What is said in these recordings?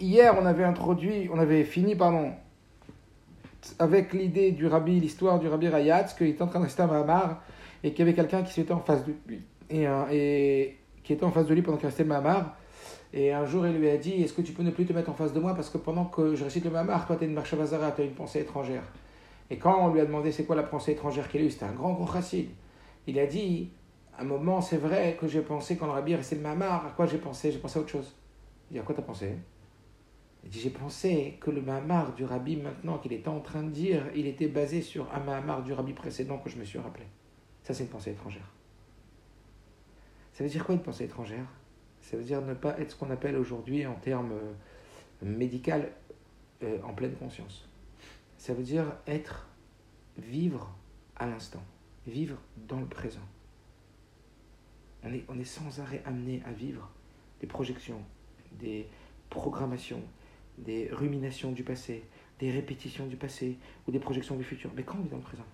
hier, on avait introduit, on avait fini, pardon, avec l'idée du rabbi, l'histoire du rabbi Rayatz, qu'il était en train de rester à Mahamar et qu'il y avait quelqu'un qui était en face de lui et, qui était en face de lui pendant qu'il restait Mahamar. Et un jour, il lui a dit Est-ce que tu peux ne plus te mettre en face de moi? Parce que pendant que je récite le Mahamar, toi, tu es une Marchavazara, tu as une pensée étrangère. Et quand on lui a demandé c'est quoi la pensée étrangère qu'il a eue, c'était un grand, grand chassid. Il a dit À un moment, c'est vrai que j'ai pensé, quand le rabbi restait le Mahamar, à quoi j'ai pensé? J'ai pensé à autre chose. Il dit À quoi t'as pensé? J'ai pensé que le Mahamar du rabbi, maintenant qu'il était en train de dire, il était basé sur un Mahamar du rabbi précédent que je me suis rappelé. Ça, c'est une pensée étrangère. Ça veut dire quoi une pensée étrangère? Ça veut dire ne pas être ce qu'on appelle aujourd'hui en termes euh, médicaux euh, en pleine conscience. Ça veut dire être, vivre à l'instant, vivre dans le présent. On est, on est sans arrêt amené à vivre des projections, des programmations, des ruminations du passé, des répétitions du passé ou des projections du futur. Mais quand on vit dans le présent?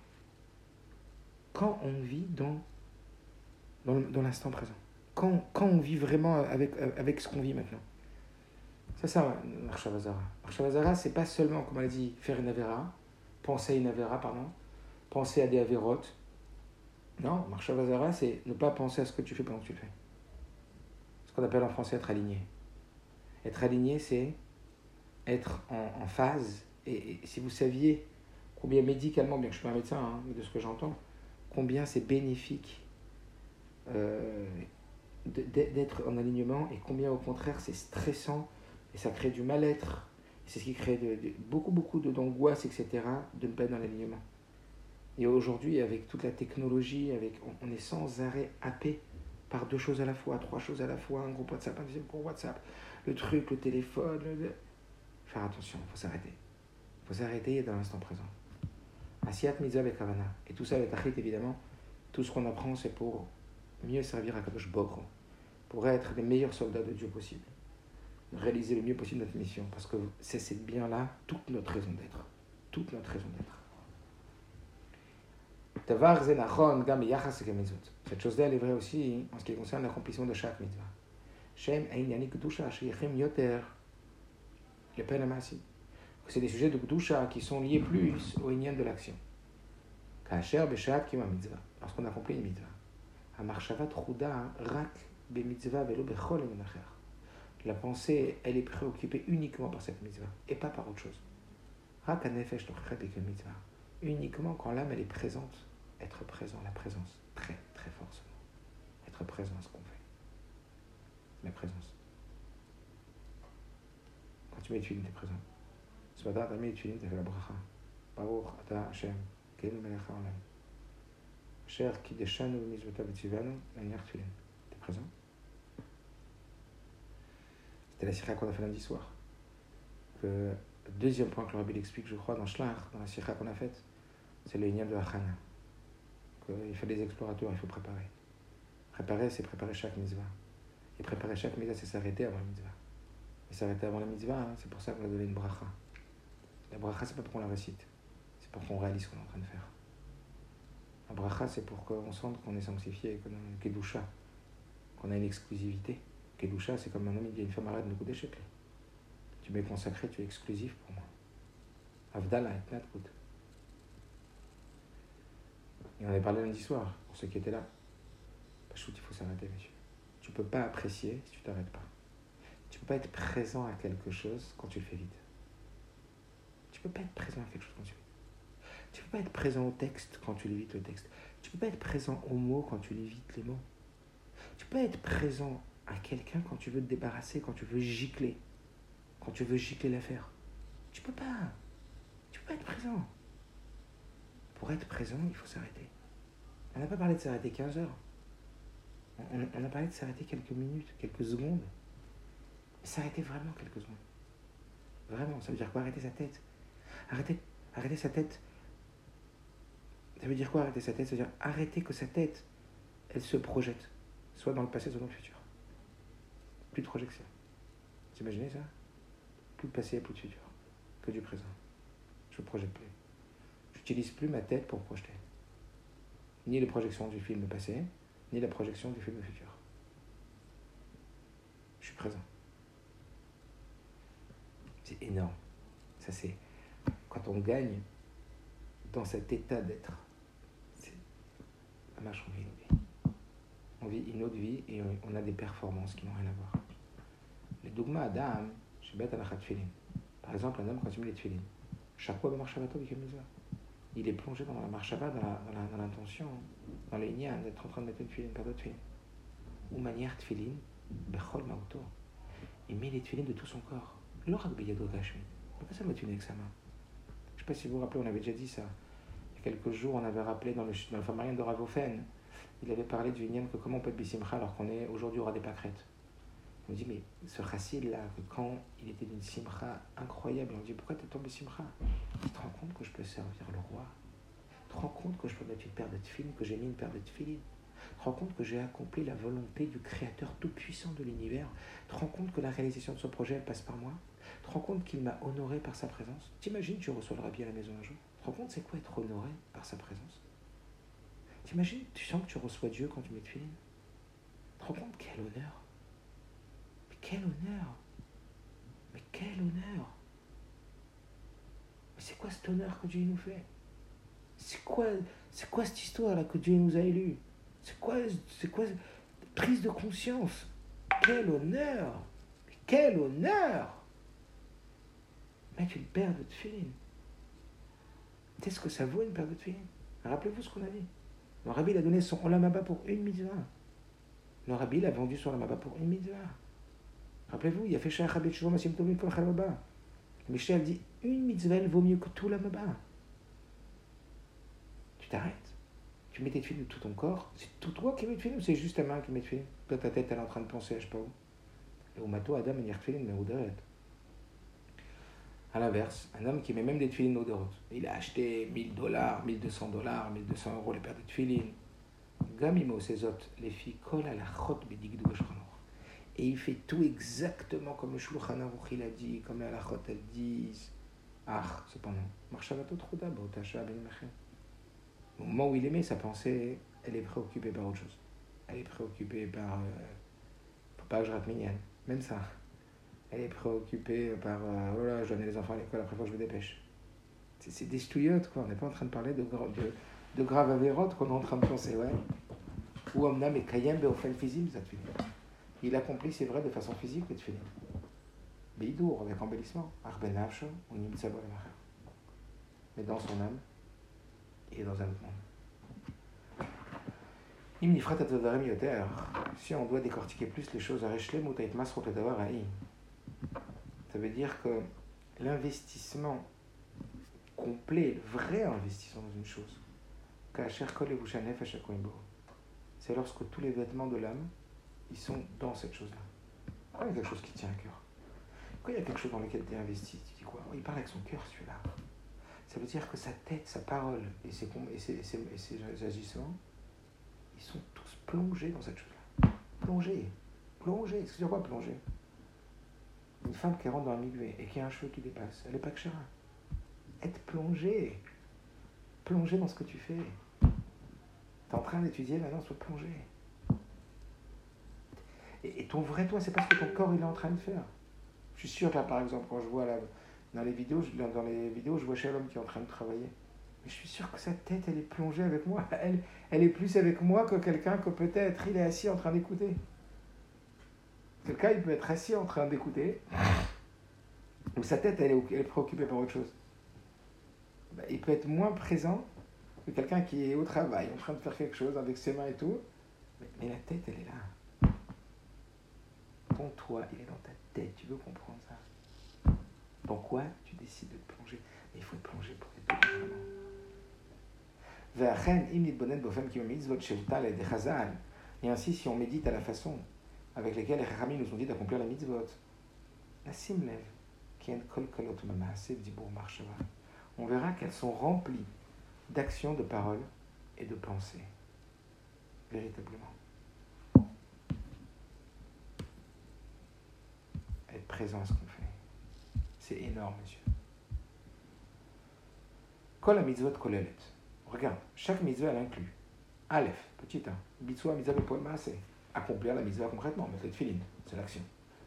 Quand on vit dans, dans, l'instant présent quand, quand, on vit vraiment avec, avec ce qu'on vit maintenant C'est ça, Marshavazara. Marshavazara, c'est pas seulement, comme on a dit, faire une Avera, penser à une Avera, pardon, penser à des Avérotes. Non, Marshavazara, c'est ne pas penser à ce que tu fais pendant que tu le fais. Ce qu'on appelle en français être aligné. Être aligné, c'est être en, phase. Et, si vous saviez combien médicalement, bien que je suis pas médecin, hein, mais de ce que j'entends, combien c'est bénéfique euh, d'être en alignement et combien au contraire c'est stressant et ça crée du mal-être. C'est ce qui crée beaucoup, beaucoup d'angoisse, etc., de ne pas être dans l'alignement. Et aujourd'hui, avec toute la technologie, avec, on, on, est sans arrêt happé par deux choses à la fois, trois choses à la fois, un groupe WhatsApp, un deuxième groupe WhatsApp, le truc, le téléphone. Le... Attention, il faut s'arrêter. Il faut s'arrêter et dans l'instant présent. Asiat Mitzvah avec Havana. Et tout ça avec Achit, évidemment, tout ce qu'on apprend, c'est pour mieux servir à Kadosh Bokro pour être les meilleurs soldats de Dieu possible. Réaliser le mieux possible notre mission. Parce que c'est cette bien-là toute notre raison d'être. Toute notre raison d'être. Cette chose-là, elle est vraie aussi en ce qui concerne l'accomplissement de chaque mitzvah. Shem C'est des sujets de Gdusha qui sont liés plus au Inyan de l'action. Lorsqu'on accomplit une mitzvah. Amarchavat Ruda Rak la pensée, elle est préoccupée uniquement par cette mitzvah et pas par autre chose. Uniquement quand l'âme elle est présente, être présent, la présence, très très forcément. Être présent à ce qu'on fait. La présence. Tu mets tu es présent. Ce matin, tu as mis tu as fait la bracha. Baruch ata Hashem, kelu melech haolam. Cher ki deshanu mitzvotav etzivanu, manière tu es présent? C'était la sira qu'on a fait lundi soir. Le deuxième point que le rabbi explique, je crois, dans Shlach, dans la sira qu'on a faite, c'est le de Hachana. Il faut des explorateurs, il faut préparer. Préparer, c'est préparer chaque mitzvah. Et préparer chaque mitzvah, c'est s'arrêter avant la mitzvah. Et s'arrêter avant la mitzvah, hein, c'est pour ça qu'on a donné une bracha. La bracha, c'est pas pour qu'on la récite, c'est pour qu'on réalise ce qu'on est en train de faire. La bracha, c'est pour qu'on sente qu'on est sanctifié, qu'on a une kedusha, qu'on a une exclusivité. Kedusha, c'est comme un homme, il dit une femme arrête de me couper chez Tu m'es consacré, tu es exclusif pour moi. Avdallah et Natkut. Et on avait parlé lundi soir, pour ceux qui étaient là. Pachout, il faut s'arrêter, monsieur. Tu peux pas apprécier si tu t'arrêtes pas. Peux pas être présent à quelque chose quand tu le fais vite. Tu peux pas être présent à quelque chose quand tu le vite. Tu peux pas être présent au texte quand tu lis le texte. Tu peux pas être présent aux mots quand tu lis vite les mots. Tu peux pas être présent à quelqu'un quand tu veux te débarrasser, quand tu veux gicler, quand tu veux gicler l'affaire. Tu peux pas. Tu peux pas être présent. Pour être présent, il faut s'arrêter. On n'a pas parlé de s'arrêter 15 heures. On, a parlé de s'arrêter quelques minutes, quelques secondes. S'arrêter vraiment quelques secondes. Vraiment, ça veut dire quoi Arrêter sa tête? Arrêter, arrêter sa tête. Ça veut dire quoi arrêter sa tête? Ça veut dire arrêter que sa tête, elle se projette, soit dans le passé, soit dans le futur. Plus de projection. Vous imaginez ça? Plus de passé, plus de futur. Que du présent. Je ne projette plus. J'utilise plus ma tête pour projeter. Ni les projections du film passé, ni la projection du film futur. Je suis présent. C'est énorme. Ça, c'est quand on gagne dans cet état d'être. C'est on vit une vie. On vit une autre vie et on a des performances qui n'ont rien à voir. Les dogmas Adam, bête à la Par exemple, un homme quand il met les tefillin, chaque fois, il est plongé dans la marche dans l'intention, dans les liens d'être en train de mettre une tefillin, pas d'autres tefillin. Ou manière tefillin, bechol. Il met les tefillin de tout son corps. L'orak beyado gashmi. Pourquoi ça met une avec sa main Je ne sais pas si vous vous rappelez, on avait déjà dit ça. Il y a quelques jours, on avait rappelé dans le, dans le Famarien de Ravofen, il avait parlé du Vinyan que comment on peut être Bissimcha alors qu'on est aujourd'hui aura des pâquerettes. On dit, mais ce chassid là, quand il était d'une simcha incroyable, on dit, pourquoi tu es tombé simcha? Tu te rends compte que je peux servir le roi? Tu te rends compte que je peux mettre une paire de tefilines, que j'ai mis une paire de tefilines? Tu te rends compte que j'ai accompli la volonté du Créateur tout-puissant de l'univers? Tu te rends compte que la réalisation de ce projet, elle passe par moi? Tu te rends compte qu'il m'a honoré par sa présence? T'imagines, tu reçois le rabbi à la maison un jour? Tu te rends compte, c'est quoi être honoré par sa présence? T'imagines, tu sens que tu reçois Dieu quand tu mets Tu te rends compte, quel honneur? Quel honneur! Mais quel honneur! Mais c'est quoi cet honneur que Dieu nous fait? C'est quoi, c'est quoi cette histoire-là que Dieu nous a élus C'est quoi, c'est quoi prise de conscience? Quel honneur! Quel honneur Une paire de tefilines. Qu'est-ce que ça vaut une paire de tefilines? Rappelez-vous ce qu'on a dit. Le rabbi a donné son olamaba pour une mitzvah. Le rabbi a vendu son olamaba pour une mitzvah. Rappelez-vous, il a fait Shaykh Habit Shlomo Masim Tovim Kol Chalababa. Michel dit une mitzvah vaut mieux que tout la maba. Tu t'arrêtes. Tu mets tes films de tout ton corps. C'est tout toi qui mets tes films ou c'est juste ta main qui met tes films Toi, ta tête, elle est en train de penser, je sais pas où. Et au mato, Adam, il y a film, mais au À l'inverse, un homme qui met même des tefilines odorot. Il a acheté 1000 dollars, 1200 dollars, 1200 euros les paires de tefilines. Gamimo, ses hôtes, les filles, collent à la chot de et il fait tout exactement comme le Shulchan Aruch il a dit, comme la Lachot elle dit. Ah, cependant, Marshavato Trouda, Bautacha Ben. Au moment où il aimait, sa pensée, elle est préoccupée par autre chose. Elle est préoccupée par. Euh, pas que je rate même ça. Elle est préoccupée par. Euh, oh là, je dois les enfants à l'école, après fois je me dépêche. C'est des stouillottes, quoi. On n'est pas en train de parler de, de, de grave avérote qu'on est en train de penser, ouais. Ou Omnam et Kayem Beofen Fizim, ça il accomplit, c'est vrai, de façon physique le tefillin. Beidour, avec embellissement. Mais dans son âme, et dans un autre monde. Si on doit décortiquer plus les choses, ça veut dire que l'investissement complet, le vrai investissement dans une chose, c'est lorsque tous les vêtements de l'âme ils sont dans cette chose-là. Quand il y a quelque chose qui tient à cœur, quand il y a quelque chose dans lequel tu es investi, tu dis quoi? Il parle avec son cœur, celui-là. Ça veut dire que sa tête, sa parole et ses, et ses, et ses, agissements, ils sont tous plongés dans cette chose-là. Plongés. Plongés. C'est dire quoi plonger Une femme qui rentre dans un miguet et qui a un cheveu qui dépasse, elle n'est pas que chéra. Être plongé. Plongé dans ce que tu fais. Tu es en train d'étudier, maintenant, sois plongé. Et, ton vrai toi, c'est pas ce que ton corps il est en train de faire. Je suis sûr que par exemple, quand je vois dans les vidéos, dans les vidéos, je vois Shalom qui est en train de travailler. Mais je suis sûr que sa tête, elle est plongée avec moi. Elle, elle est plus avec moi que quelqu'un que peut-être il est assis en train d'écouter. Quelqu'un, il peut être assis en train d'écouter, ou sa tête, elle est, elle préoccupée par autre chose. Ben, il peut être moins présent que quelqu'un qui est au travail, en train de faire quelque chose avec ses mains et tout, mais la tête, elle est là ton toi, il est dans ta tête. Tu veux comprendre ça? Pourquoi tu décides de plonger? Mais il faut plonger pour être vraiment. Et ainsi, si on médite à la façon avec laquelle les Rami nous ont dit d'accomplir la mitzvot, on verra qu'elles sont remplies d'actions, de paroles et de pensées. Véritablement. présent à ce qu'on fait. C'est énorme, monsieur. Kol mitzvot kolelet. Regarde, chaque mitzvah, elle inclut. Aleph, petit 1. Bitsua mitzvah. Accomplir la mitzvah concrètement, mettre le filine, c'est l'action.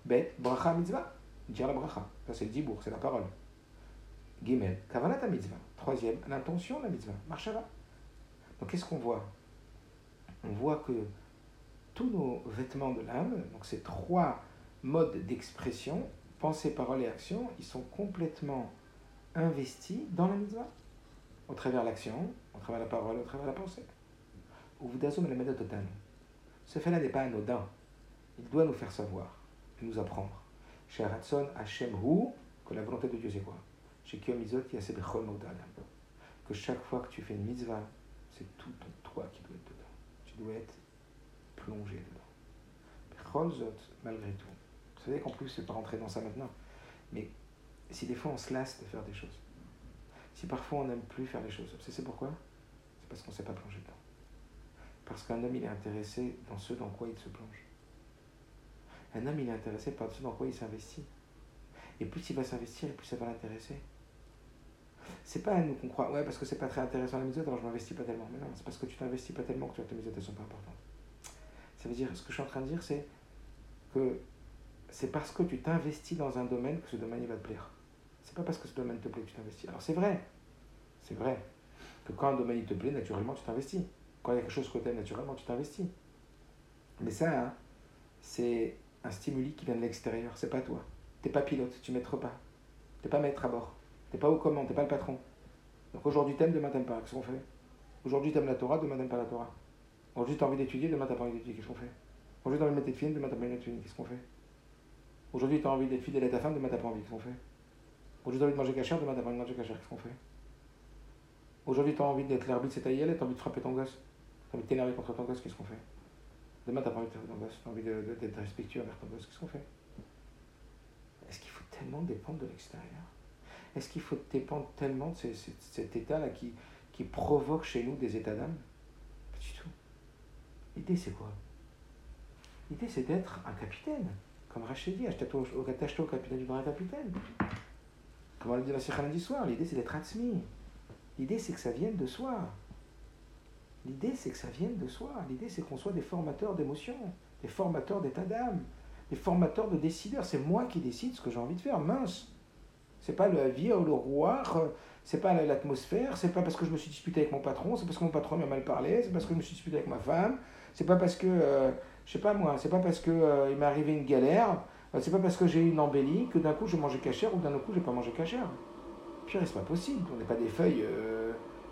Bet, bracha mitzvah. dire la bracha. Ça, c'est le dibour, c'est la parole. Gimel, kavanat mitzvah. Troisième, l'intention la mitzvah. Marshava. Donc, qu'est-ce qu'on voit? On voit que tous nos vêtements de l'âme, donc ces trois modes d'expression, pensée, parole et action, ils sont complètement investis dans la mitzvah. Au travers l'action, au travers la parole, au travers la pensée. Uvdazom la méthode totale. Ce fait-là n'est pas anodin. Il doit nous faire savoir et nous apprendre. Chez Aratson, Hashem Hu, que la volonté de Dieu c'est quoi? Chez Kiyomizot, il y a Que chaque fois que tu fais une mitzvah, c'est tout ton toi qui doit être dedans. Tu dois être plongé dedans. malgré tout. Vous savez qu'en plus, c'est pas rentrer dans ça maintenant. Mais si des fois on se lasse de faire des choses, si parfois on n'aime plus faire les choses, c'est pourquoi? C'est parce qu'on ne s'est pas plongé dedans. Parce qu'un homme, il est intéressé dans ce dans quoi il se plonge. Un homme, il est intéressé par ce dans quoi il s'investit. Et plus il va s'investir, plus ça va l'intéresser. C'est pas à nous qu'on croit, ouais, parce que c'est pas très intéressant la méthode, alors je m'investis pas tellement. Mais non, c'est parce que tu t'investis pas tellement que tes méthodes ne sont pas importantes. Ça veut dire, ce que je suis en train de dire, c'est que c'est parce que tu t'investis dans un domaine que ce domaine il va te plaire. C'est pas parce que ce domaine te plaît que tu t'investis. Alors c'est vrai, c'est vrai que quand un domaine il te plaît, naturellement tu t'investis. Quand il y a quelque chose que tu aimes, naturellement tu t'investis. Mais ça, hein, c'est un stimuli qui vient de l'extérieur, c'est pas toi. T'es pas pilote, tu maîtres pas. T'es pas maître à bord. T'es pas au commande, t'es pas le patron. Donc aujourd'hui t'aimes, demain t'aimes pas. Qu'est-ce qu'on fait? Aujourd'hui t'aimes la Torah, demain t'aimes pas la Torah. Aujourd'hui t'as envie d'étudier, demain t'as pas envie d'étudier. Qu'est-ce qu'on fait? Aujourd'hui t'as envie de mettre tes films, demain t'as pas envie d'étudier. Qu'est-ce qu'on fait? Aujourd'hui t'as envie d'être fidèle à ta femme, demain t'as pas envie. Qu'est-ce qu'on fait? Aujourd'hui t'as envie de manger cachère, demain t'as pas envie de manger cachère. Qu'est-ce qu'on fait? Aujourd'hui t'as envie d'être c'est ta t'as envie de frapper ton gosse. T'as envie de t'énerver contre ton gosse, qu'est-ce qu'on fait? Demain, t'as pas envie de ton gosse, t'as envie d'être respectueux envers ton gosse, qu'est-ce qu'on fait? Est-ce qu'il faut tellement dépendre de l'extérieur? Est-ce qu'il faut dépendre tellement de cet état-là qui, qui provoque chez nous des états d'âme? Pas du tout. L'idée, c'est quoi? L'idée, c'est d'être un capitaine. Comme Rachid dit, attache-toi au, capitaine du grand capitaine. Comme on l'a dit la lundi soir, l'idée, c'est d'être Atzmi. L'idée, c'est que ça vienne de soi. L'idée, c'est que ça vienne de soi. L'idée, c'est qu'on soit des formateurs d'émotions, des formateurs d'état d'âme, des formateurs de décideurs. C'est moi qui décide ce que j'ai envie de faire. Mince. C'est pas la vie ou le roi, c'est pas l'atmosphère, c'est pas parce que je me suis disputé avec mon patron, c'est parce que mon patron m'a mal parlé, c'est parce que je me suis disputé avec ma femme, c'est pas parce que, euh, je sais pas moi, c'est pas parce que euh, m'est arrivé une galère, euh, c'est pas parce que j'ai eu une embellie que d'un coup je mangeais cachère ou d'un coup j'ai pas mangé cachère. Puis c'est pas possible, on n'est pas des feuilles,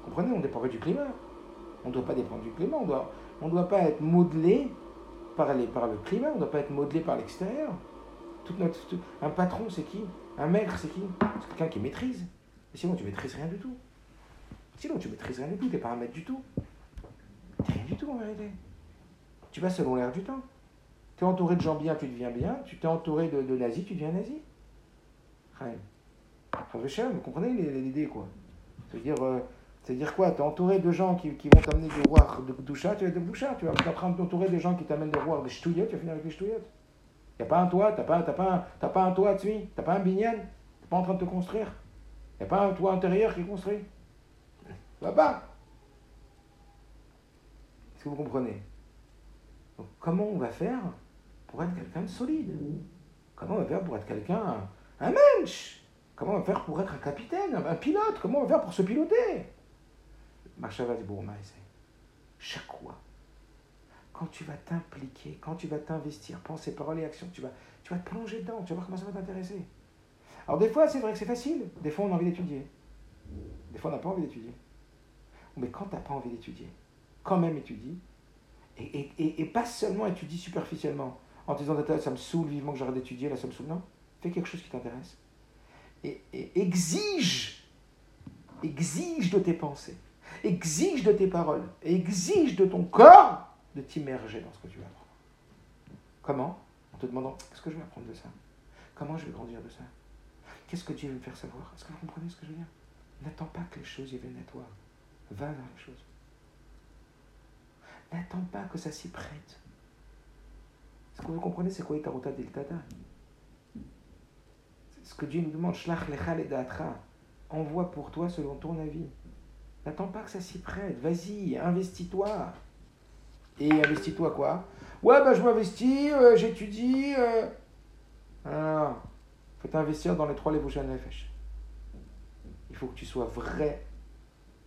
comprenez, on dépend pas du climat. On ne doit pas dépendre du climat, on ne doit pas être modelé par, le climat, on ne doit pas être modelé par l'extérieur. notre, un patron, c'est qui? Un maître, c'est qui? C'est quelqu'un qui maîtrise. sinon, tu maîtrises rien du tout. Sinon, tu maîtrises rien du tout, tu n'es pas un maître du tout. Tu rien du tout en vérité. Tu vas selon l'air du temps. Tu es entouré de gens bien, tu deviens bien. Tu t'es entouré de, nazis, tu deviens nazi. Vous comprenez l'idée, quoi C'est-à-dire, euh, c'est-à-dire quoi Tu es entouré de gens qui, qui vont t'amener du roi de doucha, tu vas de doucha. Tu es en train t'entourer de gens qui t'amènent des roi de ch'touillettes, tu vas finir avec. Il n'y a pas un toit, tu pas, pas, un, pas un toit dessus, tu pas un binyan, tu pas en train de te construire. A pas un toit intérieur qui est construit. Va pas. Est-ce que vous comprenez? Donc, Comment on va faire pour être quelqu'un de solide? Comment on va faire pour être quelqu'un, un mensch? Comment on va faire pour être un capitaine, un pilote? Comment on va faire pour se piloter? Chaque fois, quand tu vas t'impliquer, quand tu vas t'investir, penser, paroles et actions, tu vas, tu vas te plonger dedans, tu vas voir comment ça va t'intéresser. Alors des fois, c'est vrai que c'est facile, des fois on a envie d'étudier, des fois on n'a pas envie d'étudier. Mais quand tu n'as pas envie d'étudier, quand même étudie, et, et, et, pas seulement étudie superficiellement, en te disant ça me saoule vivement que j'arrête d'étudier, là ça me saoule, non, fais quelque chose qui t'intéresse. Et, et exige, exige de tes pensées exige de tes paroles, exige de ton corps de t'immerger dans ce que tu vas apprendre. Comment? En te demandant, qu'est-ce que je vais apprendre de ça? Comment je vais grandir de ça? Qu'est-ce que Dieu veut me faire savoir? Est-ce que vous comprenez ce que je veux dire? N'attends pas que les choses y viennent à toi. Va vers les choses. N'attends pas que ça s'y prête. Est-ce que vous comprenez c'est quoi Itarota Deltata Ce que Dieu nous demande, Shlach Lechal et envoie pour toi selon ton avis. N'attends pas que ça s'y prête. Vas-y, investis-toi. Et investis-toi quoi? Ouais, bah je m'investis, euh, j'étudie. Euh... Faut t'investir dans les trois Levushan Nefesh. Il faut que tu sois vrai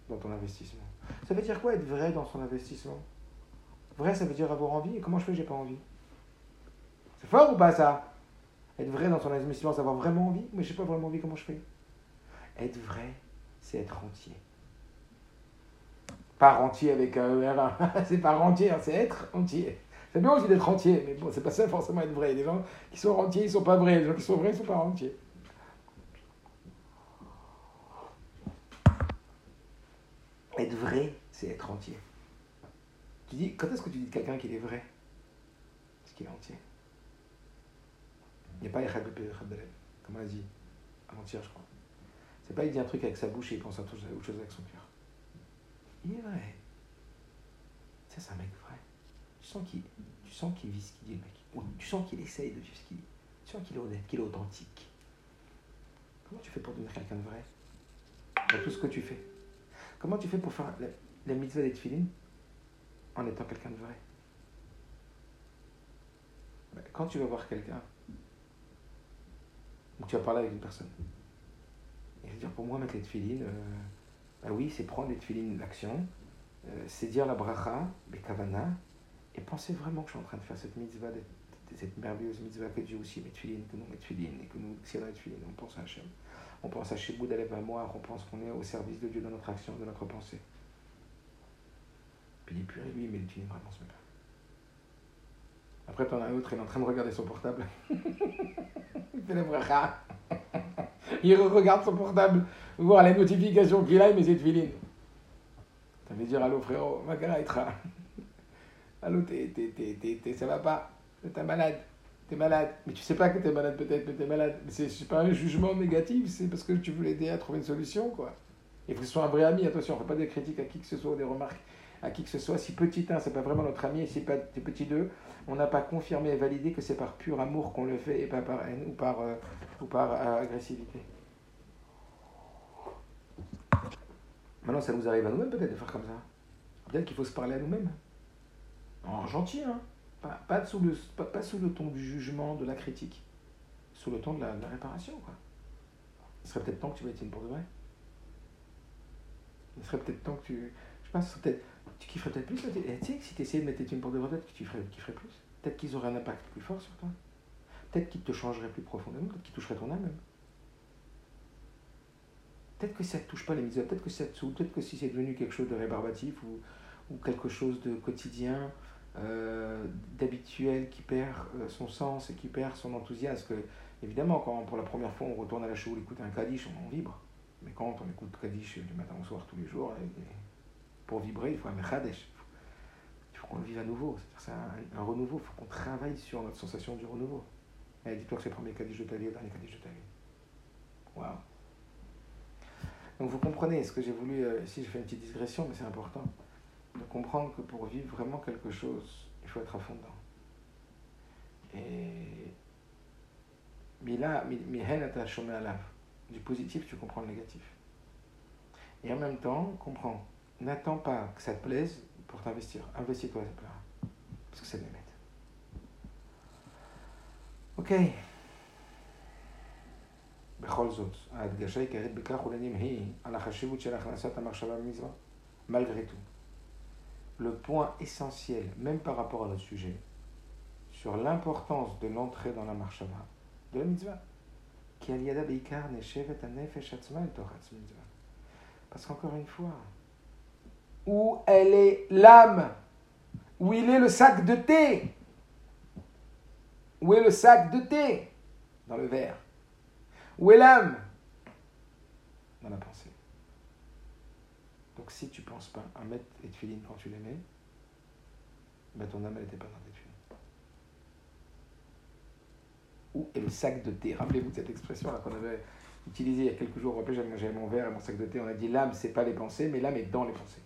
dans ton investissement. Ça veut dire quoi être vrai dans son investissement? Vrai, ça veut dire avoir envie? Et comment je fais J'ai pas envie? C'est fort ou pas ça? Être vrai dans son investissement, c'est avoir vraiment envie? Mais je n'ai pas vraiment envie. Comment je fais? Être vrai, c'est être entier. Pas entier avec un R1. c'est pas entier, hein, c'est être entier. C'est bien aussi d'être entier, mais bon, c'est pas ça forcément être vrai. Les gens qui sont entiers, ils sont pas vrais. Les gens qui sont vrais, ils sont pas entiers. Être vrai, c'est être entier. Tu dis, quand est-ce que tu dis de quelqu'un qu'il est vrai? Parce qu'il est entier. Il n'y a pas Echad comme on a dit avant-hier, je crois. C'est pas il dit un truc avec sa bouche et il pense à autre chose avec son cœur. Il est vrai. Ça, c'est un mec vrai. Tu sens qu'il tu sens vit ce qu'il dit, le mec. tu sens qu'il essaye de vivre ce qu'il dit. Tu sens qu'il est honnête, qu'il est authentique. Comment tu fais pour devenir quelqu'un de vrai? Dans tout ce que tu fais. Comment tu fais pour faire la, mitzvah des tefillin en étant quelqu'un de vrai? Ben, Quand tu vas voir quelqu'un, ou tu vas parler avec une personne, et dire pour moi mettre les tefillin, euh, ben oui, c'est prendre les tefillin d'action, euh, c'est dire la bracha, les kavana, et penser vraiment que je suis en train de faire cette mitzvah, cette merveilleuse mitzvah que Dieu aussi met tefillin, que nous met tefillin, et que nous, si on a tefillin, on pense à Hachem. On pense à Shibou d'Alev Mémoire, on pense qu'on est au service de Dieu dans notre action, de notre pensée. Puis il pur lui, mais il utilise vraiment ce mec Après, t'en as un autre, il est en train de regarder son portable. il fait les bracha. il regarde son portable, voir les notifications qu'il a, mais c'est filine. Ça veut dire Allô frérot, ma être Allô, t'es, ça va pas, t'es malade? T'es malade? Mais tu sais pas que t'es malade peut-être, mais t'es malade. Mais c'est pas un jugement négatif, c'est parce que tu veux l'aider à trouver une solution, quoi. Faut que ce soit un vrai ami, attention, on ne fait pas des critiques à qui que ce soit, des remarques à qui que ce soit. Si petit 1, c'est pas vraiment notre ami, et si pas petit 2, on n'a pas confirmé et validé que c'est par pur amour qu'on le fait et pas par haine ou par, euh, ou par euh, agressivité. Maintenant, ça nous arrive à nous-mêmes peut-être de faire comme ça. Peut-être qu'il faut se parler à nous-mêmes. En gentil, hein. Pas, sous le, pas, sous le ton du jugement, de la critique, sous le ton de la, réparation. Quoi. Il serait peut-être temps que tu mettes une pour de vrai. Il serait peut-être temps que tu. Je pense, peut-être. Tu kifferais peut-être plus. Tu sais que si tu essayais de mettre une pour de vrai, peut-être que tu ferais, kifferais plus. Peut-être qu'ils auraient un impact plus fort sur toi. Peut-être qu'ils te changeraient plus profondément. Peut-être qu'ils toucheraient ton âme même. Peut-être que ça ne touche pas les misères. Peut-être que ça te. Peut-être que si c'est devenu quelque chose de rébarbatif ou, ou quelque chose de quotidien euh, d'habituel qui perd euh, son sens et qui perd son enthousiasme. Que, évidemment, quand pour la première fois on retourne à la choule écouter un Kaddish, on vibre. Mais quand on écoute Kaddish du matin au soir tous les jours, pour vibrer, il faut un Mechadesh. Il faut qu'on le vive à nouveau. C'est un, un, renouveau. Il faut qu'on travaille sur notre sensation du renouveau. Et dis-toi que c'est le premier Kaddish de ta vie, le dernier Kaddish de ta vie. Waouh! Donc vous comprenez ce que j'ai voulu, euh, ici je fais une petite digression, mais c'est important de comprendre que pour vivre vraiment quelque chose, il faut être à fond dedans. Et Mila, du positif, tu comprends le négatif. Et en même temps, comprends, n'attends pas que ça te plaise pour t'investir. Investis-toi, ça plaira. Parce que c'est le mettre. Ok. Malgré tout le point essentiel, même par rapport à notre sujet, sur l'importance de l'entrée dans la marshava, de la mitzvah. Parce qu'encore une fois, où elle est l'âme, où il est le sac de thé, où est le sac de thé dans le verre, où est l'âme dans la pensée. Donc si tu ne penses pas à mettre les tefilines quand tu les mets, ben ton âme n'était pas dans tes tefilines. Où est le sac de thé? Rappelez-vous de cette expression là qu'on avait utilisée il y a quelques jours. Rappelez, j'avais mon verre et mon sac de thé. On a dit l'âme, c'est pas les pensées, mais l'âme est dans les pensées.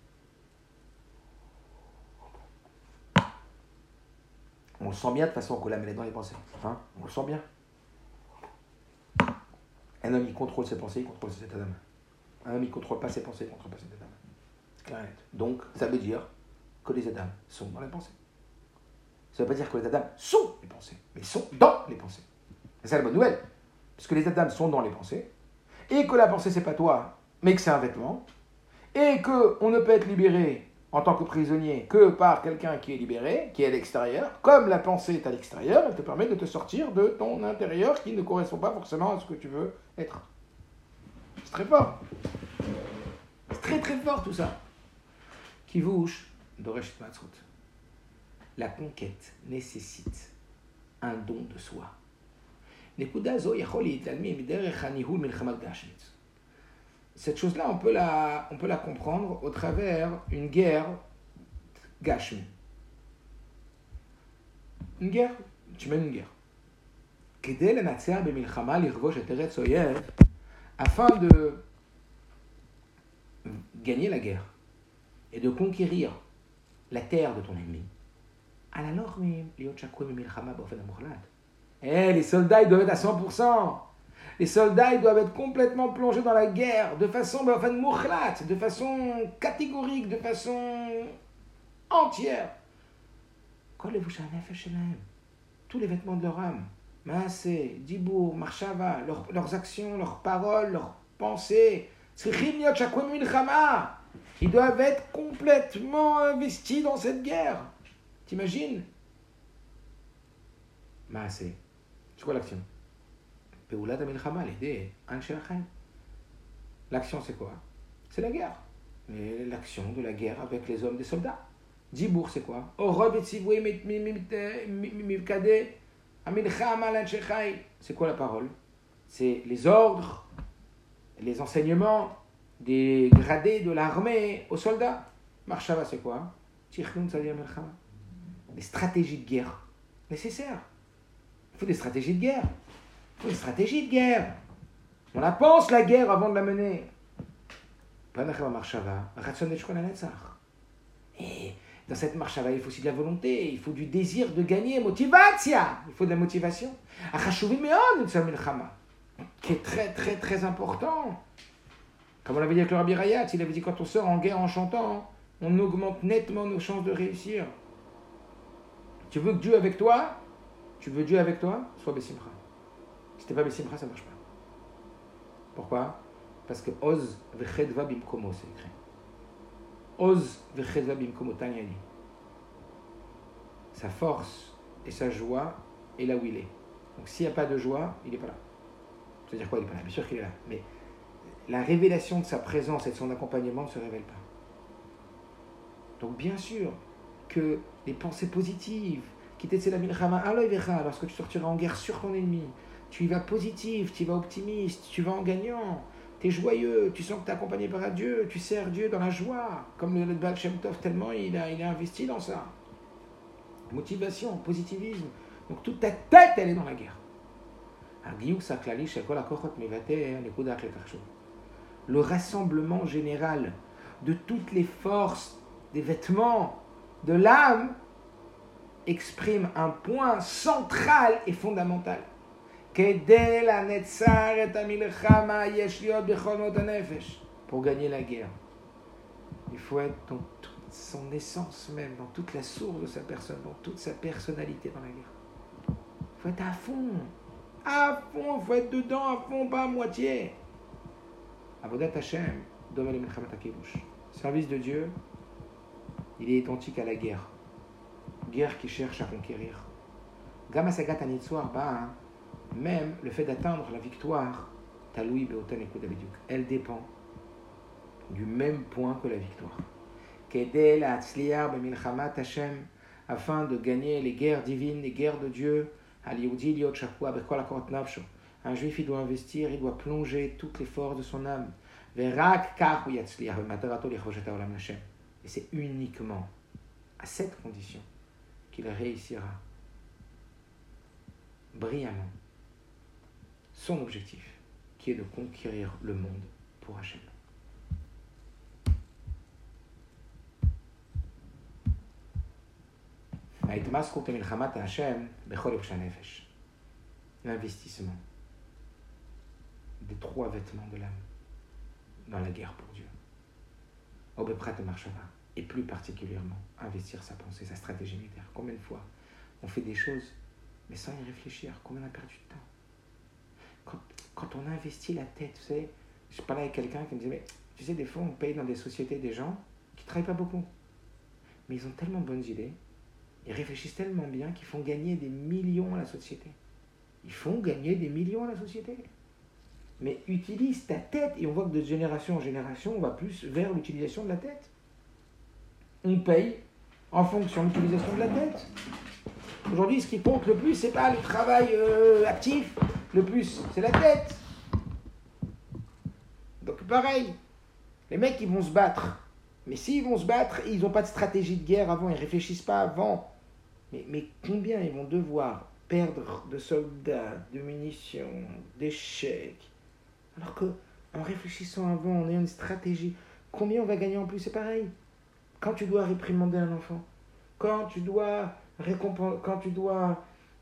On le sent bien de toute façon que l'âme est dans les pensées. Hein? On le sent bien. Un homme, il contrôle ses pensées, il contrôle ses états d'âme. Un homme, il ne contrôle pas ses pensées, il ne contrôle pas ses états d'âme. Donc, ça veut dire que les Adam sont dans les pensées. Ça ne veut pas dire que les Adam sont les pensées, mais sont dans les pensées. C'est ça la bonne nouvelle. parce que les états d'âme sont dans les pensées, et que la pensée c'est pas toi, mais que c'est un vêtement, et que on ne peut être libéré en tant que prisonnier que par quelqu'un qui est libéré, qui est à l'extérieur, comme la pensée est à l'extérieur, elle te permet de te sortir de ton intérieur qui ne correspond pas forcément à ce que tu veux être. C'est très fort. C'est très très fort tout ça. Kivouche, Doresh Matzrut. La conquête nécessite un don de soi. Cette chose-là, on, peut la, on peut la comprendre au travers une guerre gashmi. Une guerre, tu mènes une guerre. Afin de gagner la guerre et de conquérir la terre de ton ennemi. Eh, les soldats, ils doivent être à 100%. Les soldats, ils doivent être complètement plongés dans la guerre, de façon, de façon catégorique, de façon entière. Tous les vêtements de leur âme, Maasé, Dibour, Marshava, leurs actions, leurs paroles, leurs pensées, ils doivent être complètement investis dans cette guerre. T'imagines? Maasé. C'est quoi l'action? L'action, c'est quoi? C'est la guerre. L'action de la guerre avec les hommes des soldats. Dibour, c'est quoi? C'est quoi la parole? C'est les ordres, les enseignements des gradés de l'armée aux soldats. Marshava, c'est quoi? Les stratégies de guerre nécessaires. Il faut des stratégies de guerre. Faut des stratégies de guerre. On la pense, la guerre, avant de la mener. Et dans cette marche il faut aussi de la volonté, il faut du désir de gagner, motivation. Il faut de la motivation. Qui est très, très, très important. Comme on l'avait dit avec le Rabbi Rayat, il avait dit quand on sort en guerre en chantant, on augmente nettement nos chances de réussir. Tu veux que Dieu avec toi? Tu veux Dieu avec toi? Sois Bessimcha. Si t'es pas Bessimcha, ça marche pas. Pourquoi? Parce que Oz vechedva bimkomo, c'est écrit. Oz vechedva bimkomo tanyani. Sa force et sa joie est là où il est. Donc s'il n'y a pas de joie, il n'est pas là. C'est-à-dire quoi? Il n'est pas là. Bien sûr qu'il est là. Mais la révélation de sa présence et de son accompagnement ne se révèle pas. Donc bien sûr que les pensées positives, qui la lorsque tu sortiras en guerre sur ton ennemi, tu y vas positif, tu y vas optimiste, tu vas en gagnant, tu es joyeux, tu sens que tu es accompagné par Dieu, tu sers Dieu dans la joie, comme le Shem Tov, tellement il a, il a investi dans ça. Motivation, positivisme. Donc toute ta tête, elle est dans la guerre le rassemblement général de toutes les forces des vêtements de l'âme exprime un point central et fondamental. Pour gagner la guerre, il faut être dans toute son essence même, dans toute la source de sa personne, dans toute sa personnalité dans la guerre. Il faut être à fond, à fond, il faut être dedans à fond, pas à moitié. Avodat Hashem, Service de Dieu, il est identique à la guerre. Guerre qui cherche à conquérir. Gama Sagat bah, même le fait d'atteindre la victoire, elle dépend du même point que la victoire. afin de gagner les guerres divines, les guerres de Dieu, un juif, il doit investir, il doit plonger toutes les forces de son âme. Et c'est uniquement à cette condition qu'il réussira brillamment son objectif, qui est de conquérir le monde pour Hachem. L'investissement des trois vêtements de l'âme dans la guerre pour Dieu. Et plus particulièrement investir sa pensée, sa stratégie militaire. Combien de fois on fait des choses, mais sans y réfléchir, combien on a perdu de temps quand, on investit la tête, tu sais, je parlais avec quelqu'un qui me disait, mais tu sais, des fois, on paye dans des sociétés des gens qui travaillent pas beaucoup. Mais ils ont tellement de bonnes idées, ils réfléchissent tellement bien qu'ils font gagner des millions à la société. Ils font gagner des millions à la société. Mais utilise ta tête, et on voit que de génération en génération, on va plus vers l'utilisation de la tête. On paye en fonction de l'utilisation de la tête. Aujourd'hui, ce qui compte le plus, c'est pas le travail euh, actif, le plus, c'est la tête. Donc pareil, les mecs, ils vont se battre. Mais s'ils vont se battre, ils n'ont pas de stratégie de guerre avant, ils réfléchissent pas avant. Mais, combien ils vont devoir perdre de soldats, de munitions, d'échecs? Alors que, en réfléchissant avant, en ayant une stratégie, combien on va gagner en plus? C'est pareil. Quand tu dois réprimander un enfant, quand tu dois récompenser, quand tu dois,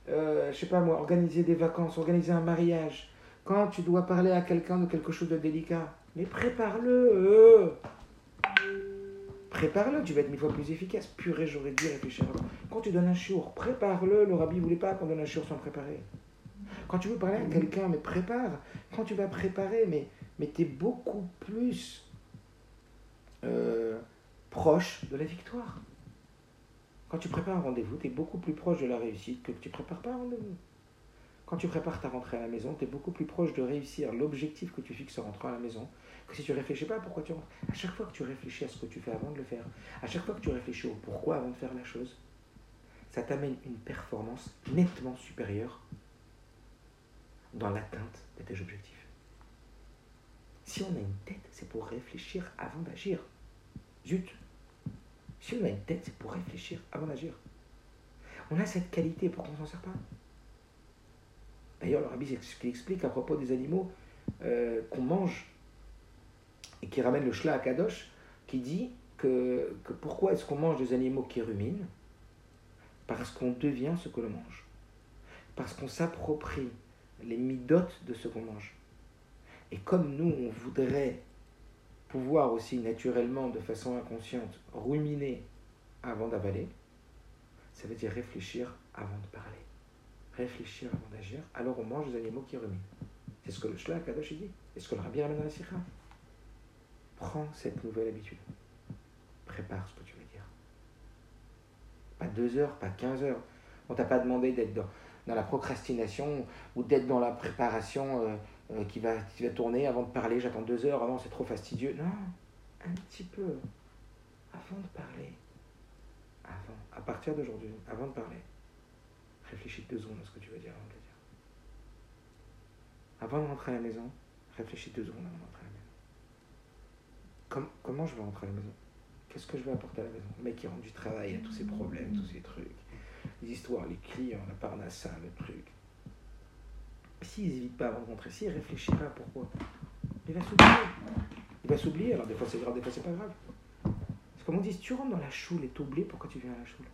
euh, je sais pas moi, organiser des vacances, organiser un mariage, quand tu dois parler à quelqu'un de quelque chose de délicat, mais prépare-le. Prépare-le, tu vas être mille fois plus efficace. Purée, j'aurais dû réfléchir. Quand tu donnes un chiour, prépare-le. Le rabbi voulait pas qu'on donne un chiour sans préparer. Quand tu veux parler à quelqu'un, mais prépare. Quand tu vas préparer, mais, mais tu es beaucoup plus euh, proche de la victoire. Quand tu prépares un rendez-vous, tu es beaucoup plus proche de la réussite que tu prépares pas un rendez-vous. Quand tu prépares ta rentrée à la maison, tu es beaucoup plus proche de réussir l'objectif que tu fixes en rentrant à la maison que si tu réfléchis pas à pourquoi tu rentres. À chaque fois que tu réfléchis à ce que tu fais avant de le faire, à chaque fois que tu réfléchis au pourquoi avant de faire la chose, ça t'amène une performance nettement supérieure dans l'atteinte de tes objectifs. Si on a une tête, c'est pour réfléchir avant d'agir. Zut Si on a une tête, c'est pour réfléchir avant d'agir. On a cette qualité, pourquoi on s'en sert pas D'ailleurs, le rabbi explique à propos des animaux euh, qu'on mange et qui ramène le Shla à Kadosh, qui dit que, que pourquoi est-ce qu'on mange des animaux qui ruminent? Parce qu'on devient ce que l'on mange. Parce qu'on s'approprie les midotes de ce qu'on mange. Et comme nous, on voudrait pouvoir aussi naturellement, de façon inconsciente, ruminer avant d'avaler, ça veut dire réfléchir avant de parler réfléchir avant d'agir, alors on mange des animaux qui ruminent. C'est ce que le Shlach Kadosh dit. C'est ce que le Rabbi ramène dans la Sikha. Prends cette nouvelle habitude. Prépare ce que tu veux dire. Pas deux heures, pas quinze heures. On t'a pas demandé d'être dans, dans, la procrastination ou d'être dans la préparation euh, euh, qui, va, qui va tourner avant de parler. J'attends deux heures, avant c'est trop fastidieux. Non, un petit peu. Avant de parler. Avant, à partir d'aujourd'hui, avant de parler réfléchis deux secondes à ce que tu veux dire avant de le dire. Avant de rentrer à la maison, réfléchis deux secondes avant de rentrer à la maison. comment je vais rentrer à la maison? Qu'est-ce que je vais apporter à la maison? Le mec qui rentre du travail, a tous ses problèmes, tous ces trucs, les histoires, les clients, la parnassa, le truc. S'il n'hésite pas avant de rentrer, s'il ne réfléchit pas pourquoi, il va s'oublier. Il va s'oublier, alors des fois c'est grave, des fois c'est pas grave. C'est comme on dit, si tu rentres dans la choule et t'oublies pourquoi tu viens à la choule?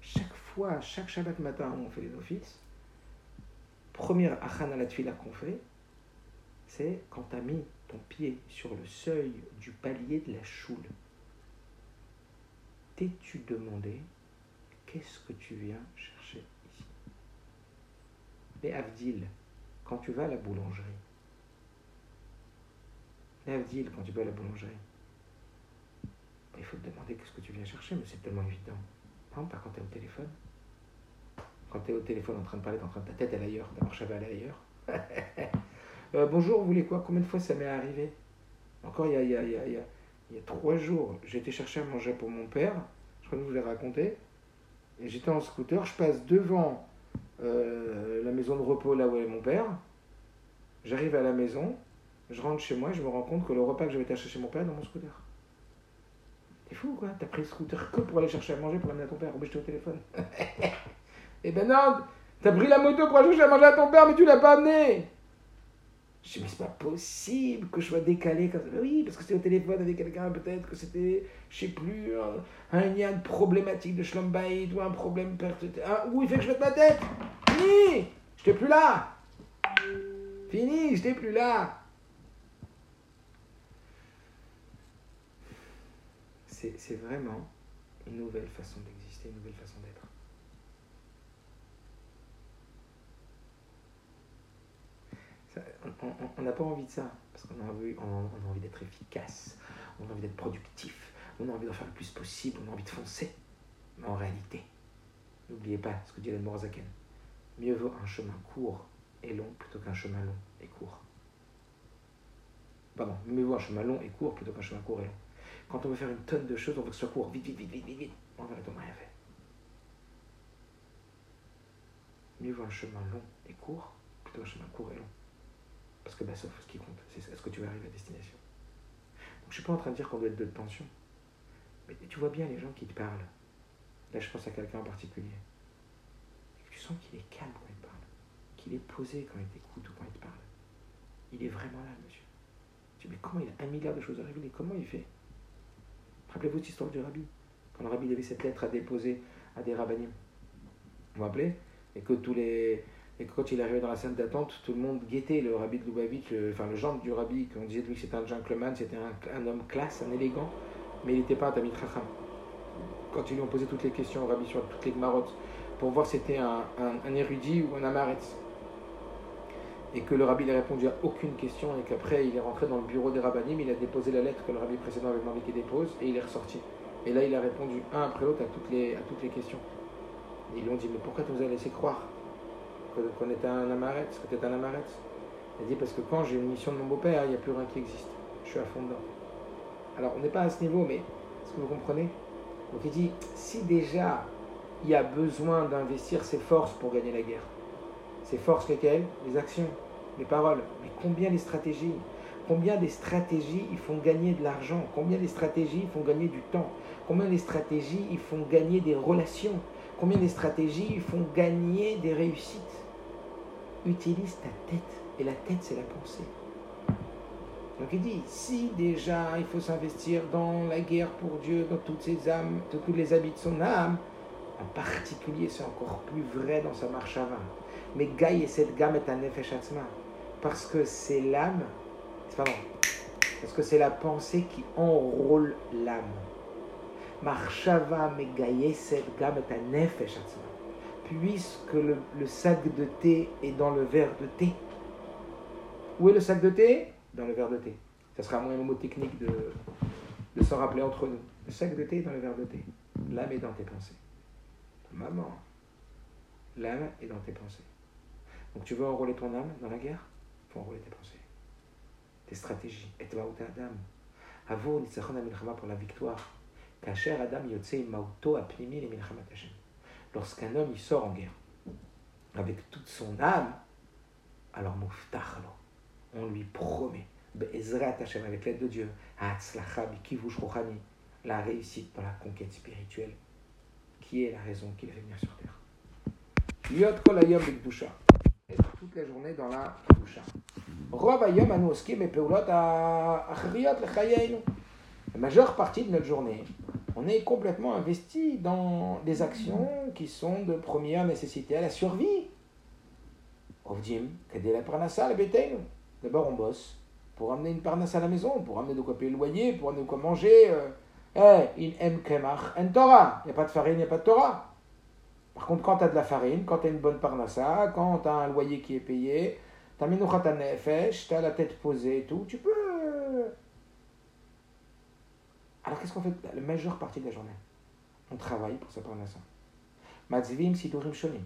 Chaque fois, chaque Shabbat matin où on fait les offices, première achana la tfila qu'on fait, c'est quand tu as mis ton pied sur le seuil du palier de la choule. T'es-tu demandé qu'est-ce que tu viens chercher ici? Mais Avdil, quand tu vas à la boulangerie, quand tu vas à la boulangerie, il faut te demander qu'est-ce que tu viens chercher, mais c'est tellement évident. Par quand tu es au téléphone, quand tu es au téléphone en train de parler, en train de ta tête elle est ailleurs, ta marche à ailleurs. euh, bonjour, vous voulez quoi? Combien de fois ça m'est arrivé? Encore il y a, il y, a, y, a, il y a trois jours, été chercher à manger pour mon père, je crois que je vous l'ai raconté, et j'étais en scooter, je passe devant euh, la maison de repos là où est mon père, j'arrive à la maison, je rentre chez moi, je me rends compte que le repas que j'avais été acheter chez mon père est dans mon scooter. T'es fou quoi? T'as pris le scooter que pour aller chercher à manger pour l'amener à ton père, ou j'étais au téléphone. Eh ben non, t'as pris la moto pour aller chercher à manger à ton père, mais tu l'as pas amené. Je dis, mais c'est pas possible que je sois décalé comme ça. oui, parce que c'était au téléphone avec quelqu'un, peut-être que c'était, je sais plus, un, lien problématique de Schlumbaïd ou un problème. Un, où il fait que je mette ma tête Fini Je t'ai plus là Fini, je t'ai plus là C'est vraiment une nouvelle façon d'exister, une nouvelle façon d'être. On n'a pas envie de ça, parce qu'on a envie, on, d'être efficace, on a envie d'être productif, on a envie d'en faire le plus possible, on a envie de foncer. Mais en réalité, n'oubliez pas ce que dit l'Admor Zaken. Mieux vaut un chemin court et long plutôt qu'un chemin long et court. Pardon, mieux vaut un chemin long et court plutôt qu'un chemin court et long. Quand on veut faire une tonne de choses, on veut que ce soit court, vite, vite, vite, vite, vite, vite. On va rien fait. Mieux vaut un chemin long et court plutôt qu'un chemin court et long. Parce que bah, sauf ce qui compte, c'est est-ce que tu vas arriver à destination. Donc je suis pas en train de dire qu'on doit être de tension. Mais tu vois bien les gens qui te parlent. Là, je pense à quelqu'un en particulier. Et tu sens qu'il est calme quand il parle. Qu'il est posé quand il t'écoute ou quand il te parle. Il est vraiment là, monsieur. Tu dis, mais comment il a un milliard de choses à révéler? Comment il fait? Rappelez-vous cette histoire du rabbi. Quand le rabbi avait cette lettre à déposer à des rabbinim. Vous vous rappelez? Et que tous les. Et quand il arrivait dans la scène d'attente, tout le monde guettait le rabbi de Lubavitch, enfin le genre du rabbi, qu'on disait de lui que c'était un gentleman, c'était un, homme classe, un élégant, mais il n'était pas un Tamid Chacham. Quand ils lui ont posé toutes les questions au rabbi sur toutes les marottes, pour voir si c'était un, un, érudit ou un amaretz, et que le rabbi n'a répondu à aucune question, et qu'après il est rentré dans le bureau des rabbinim, il a déposé la lettre que le rabbi précédent avait demandé qu'il dépose, et il est ressorti. Et là, il a répondu un après l'autre à, toutes les, à toutes les questions. ils lui ont dit, mais pourquoi tu nous as laissé croire? Qu'on était un amaretz, que tu un amaretz. A dit, parce que quand j'ai une mission de mon beau-père, il n'y a plus rien qui existe. Je suis à fond dedans. Alors, on n'est pas à ce niveau, mais est-ce que vous comprenez? Donc il dit, si déjà il y a besoin d'investir ses forces pour gagner la guerre, ses forces lesquelles? Les actions, les paroles. Mais combien les stratégies? Combien des stratégies ils font gagner de l'argent? Combien des stratégies ils font gagner du temps? Combien des stratégies ils font gagner des relations? Combien des stratégies ils font gagner des réussites? Utilise ta tête. Et la tête, c'est la pensée. Donc il dit, si déjà il faut s'investir dans la guerre pour Dieu, dans toutes ses âmes, dans tous les habits de son âme, en particulier c'est encore plus vrai dans sa marche avant. Mais Gaï et cette gamme est un effet Parce que c'est l'âme, c'est pas parce que c'est la pensée qui enrôle l'âme. Marshava cette gamme est un effet Puisque le, sac de thé est dans le verre de thé. Où est le sac de thé? Dans le verre de thé. Ça sera un mot technique de, de s'en rappeler entre nous. Le sac de thé dans le verre de thé. L'âme est dans tes pensées. Maman, l'âme est dans tes pensées. Donc tu veux enrôler ton âme dans la guerre? Il faut enrôler tes pensées, tes stratégies. Et toi, Adam? Avo pour la victoire. Kacher Adam yotzei mauto apnimi le Lorsqu'un homme il sort en guerre avec toute son âme, alors on lui promet, avec l'aide de Dieu, la réussite dans la conquête spirituelle, qui est la raison qu'il fait venir sur terre. Toute la journée dans la lechayenu. La majeure partie de notre journée, on est complètement investi dans des actions qui sont de première nécessité à la survie. D'abord, on bosse pour amener une parnasse à la maison, pour amener de quoi payer le loyer, pour amener de quoi manger. Eh, en Torah. Il n'y a pas de farine, il n'y a pas de Torah. Par contre, quand tu as de la farine, quand tu as une bonne parnassa, quand tu as un loyer qui est payé, tu as la tête posée et tout, tu peux. Alors qu'est-ce qu'on fait la majeure partie de la journée? On travaille pour sa parnassa. Matzvim sidurim shonim.